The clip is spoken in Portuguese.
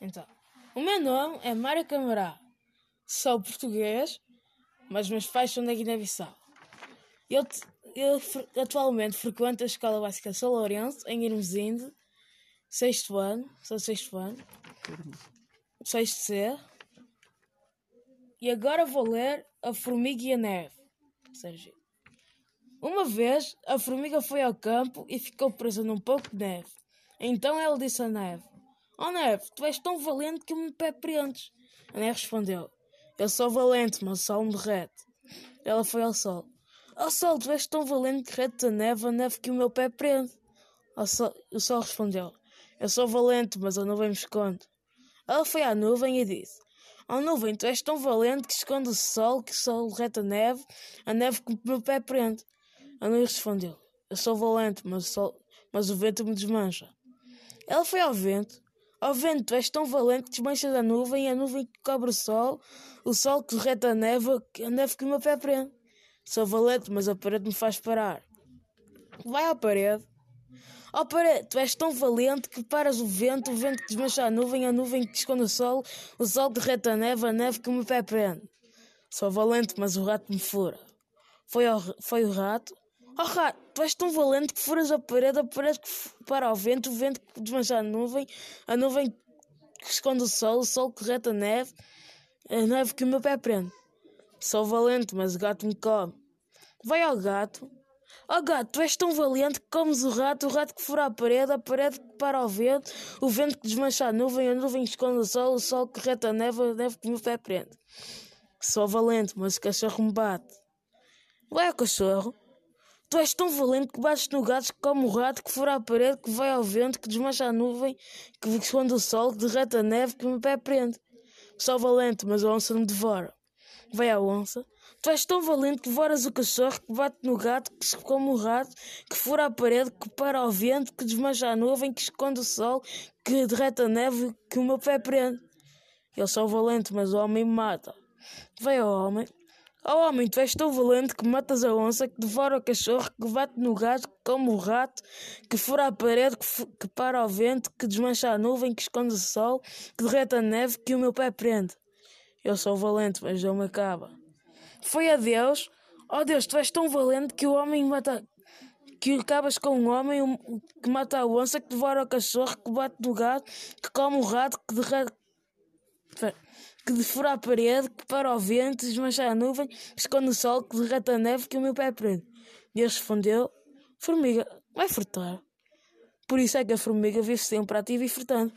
Então, o meu nome é Mário Camará. Sou português, mas meus pais são da Guiné-Bissau. Eu, eu atualmente frequento a Escola Básica São Lourenço, em Irmesinde, sexto ano, sou sexto ano, sexto C. E agora vou ler A Formiga e a Neve, Sérgio. Uma vez, a formiga foi ao campo e ficou presa num pouco de neve. Então ela disse à neve: Oh neve, tu és tão valente que me pé prendes. A neve respondeu: Eu sou valente, mas o sol me derrete. Ela foi ao sol: Oh sol, tu és tão valente que derrete a neve, a neve que o meu pé prende. Sol, o sol respondeu: Eu sou valente, mas a nuvem me esconde. Ela foi à nuvem e disse: Oh nuvem, tu és tão valente que esconde o sol, que o sol derrete a neve, a neve que o meu pé prende. A nuvem respondeu: Eu sou valente, mas o, sol, mas o vento me desmancha. Ela foi ao vento. Ó vento, és tão valente que desmanchas a nuvem, a nuvem que cobre o sol, o sol que derrete a neve, a neve que o meu pé prende. Sou valente, mas a parede me faz parar. Vai à parede. Ó parede, tu és tão valente que paras o vento, o vento que desmancha a nuvem, a nuvem que esconde o sol, o sol que derrete a neve, a neve que o meu pé prende. Sou valente, mas o rato me fura. Foi, ao, foi o rato, Oh, tu és tão valente que furas a parede, a parede que para o vento, o vento que desmancha a nuvem, a nuvem que esconde o sol, o sol que reta a neve, a neve que o meu pé prende. Sou valente, mas o gato me come. Vai ao gato. Oh gato, tu és tão valente que comes o rato, o rato que fura a parede, a parede que para o vento, o vento que desmancha a nuvem, a nuvem que esconde o sol, o sol que reta a neve, a neve que o meu pé prende. Sou valente, mas o cachorro me bate. Vai ao cachorro. Tu és tão valente que bates no gato, que come o rato, que fura a parede, que vai ao vento, que desmancha a nuvem, que esconde o sol, que derrete a neve, que me pé prende. Sou valente, mas a onça me devora. Vai à onça. Tu és tão valente que devoras o cachorro, que bate no gato, que come o rato, que fura a parede, que para ao vento, que desmancha a nuvem, que esconde o sol, que derrete a neve, que o meu pé prende. Eu sou valente, mas o homem me mata. Vai ao homem. Oh homem, tu és tão valente que matas a onça, que devora o cachorro, que bate no gato, que come o rato, que fura a parede, que, que para o vento, que desmancha a nuvem, que esconde o sol, que derrete a neve, que o meu pé prende. Eu sou valente, mas não me acaba. Foi a Deus. Oh Deus, tu és tão valente que o homem mata. Que acabas com um homem que mata a onça, que devora o cachorro, que bate no gato, que come o rato, que derrete que defura a parede, que para o vento, desmancha a nuvem, esconde o sol, que derreta a neve, que o meu pé prende. Deus respondeu: Formiga, vai furtar. Por isso é que a formiga vive sempre ativa e furtando.